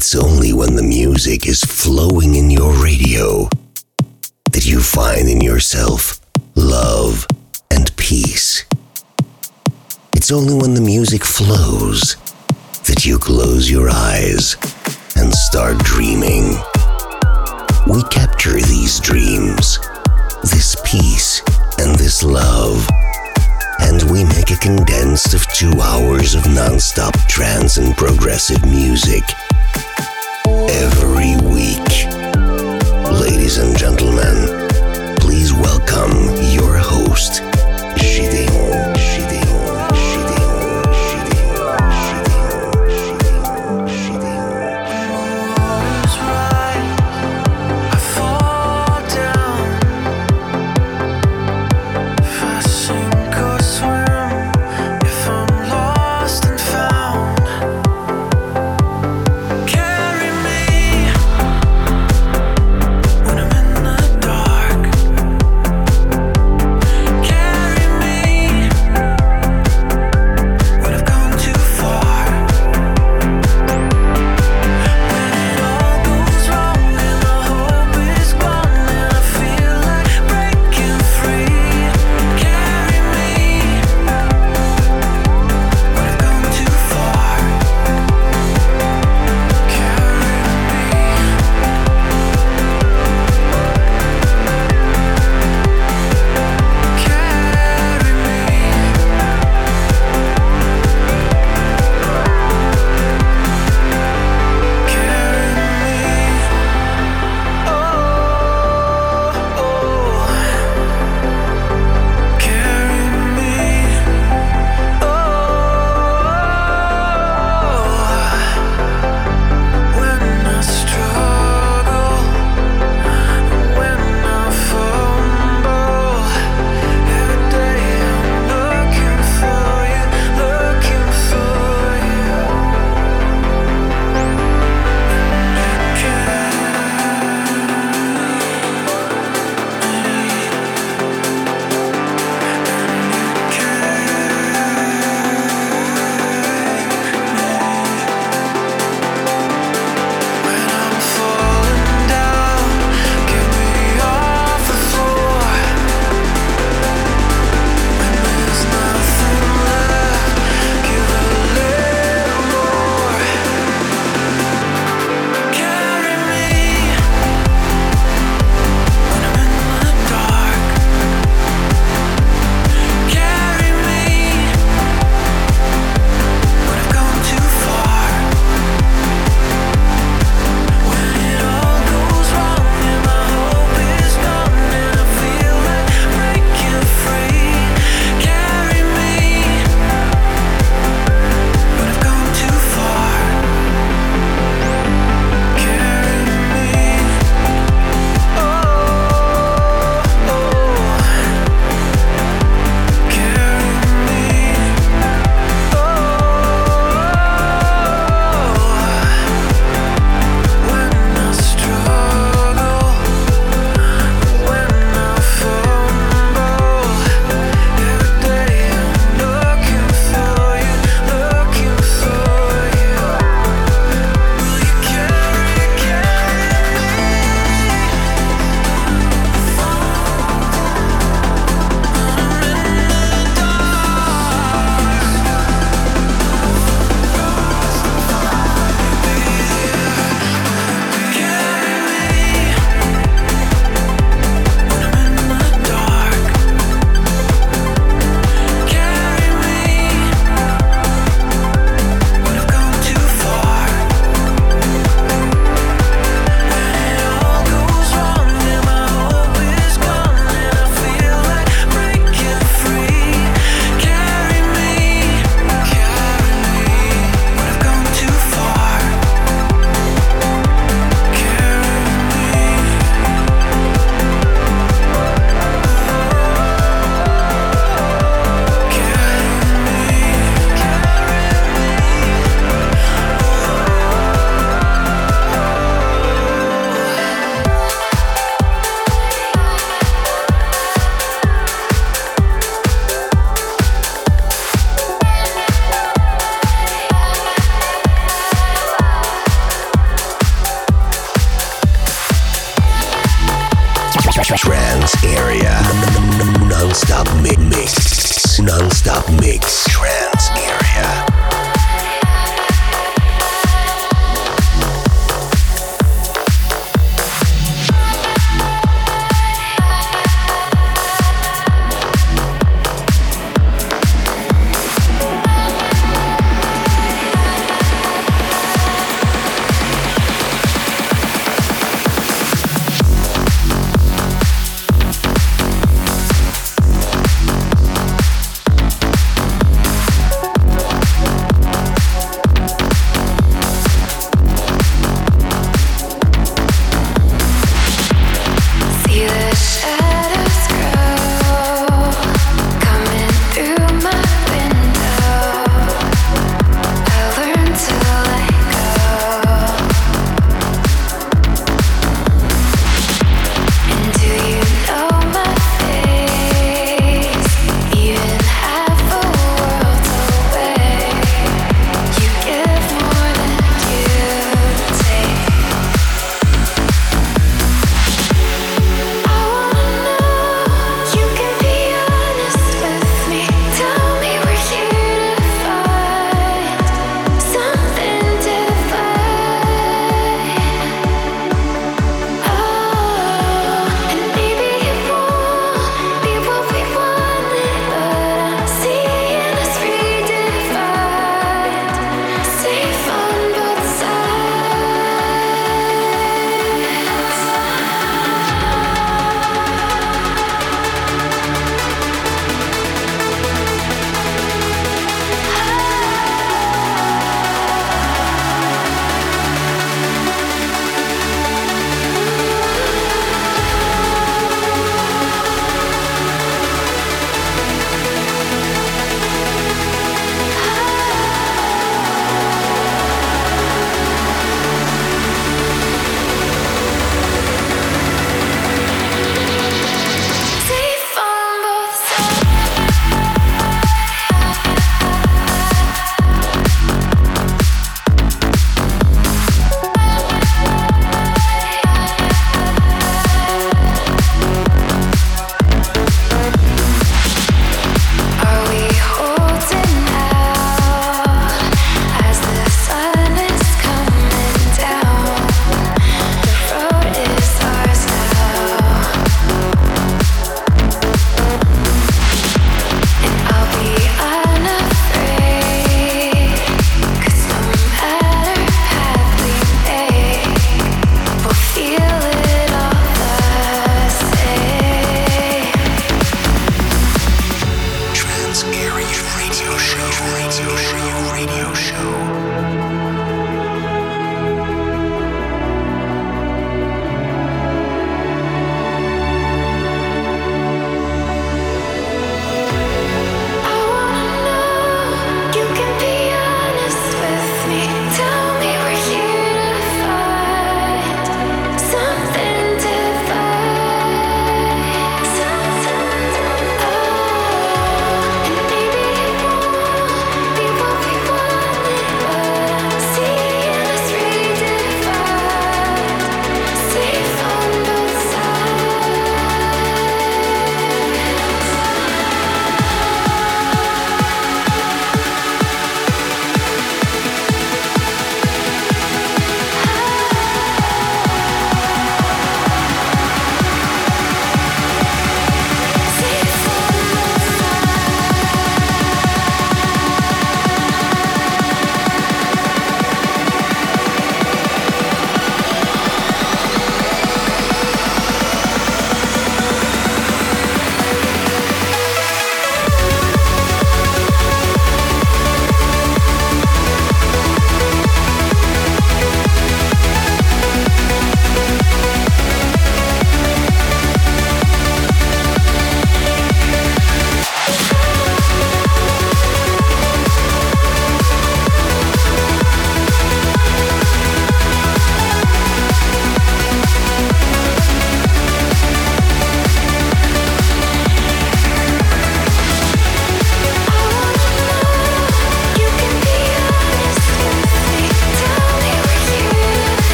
It's only when the music is flowing in your radio that you find in yourself love and peace. It's only when the music flows that you close your eyes and start dreaming. We capture these dreams, this peace, and this love, and we make a condensed of two hours of non-stop trance and progressive music every week. Ladies and gentlemen, please welcome your host, Gideon.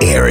Trance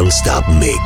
Non-stop mix.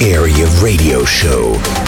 Area Radio Show.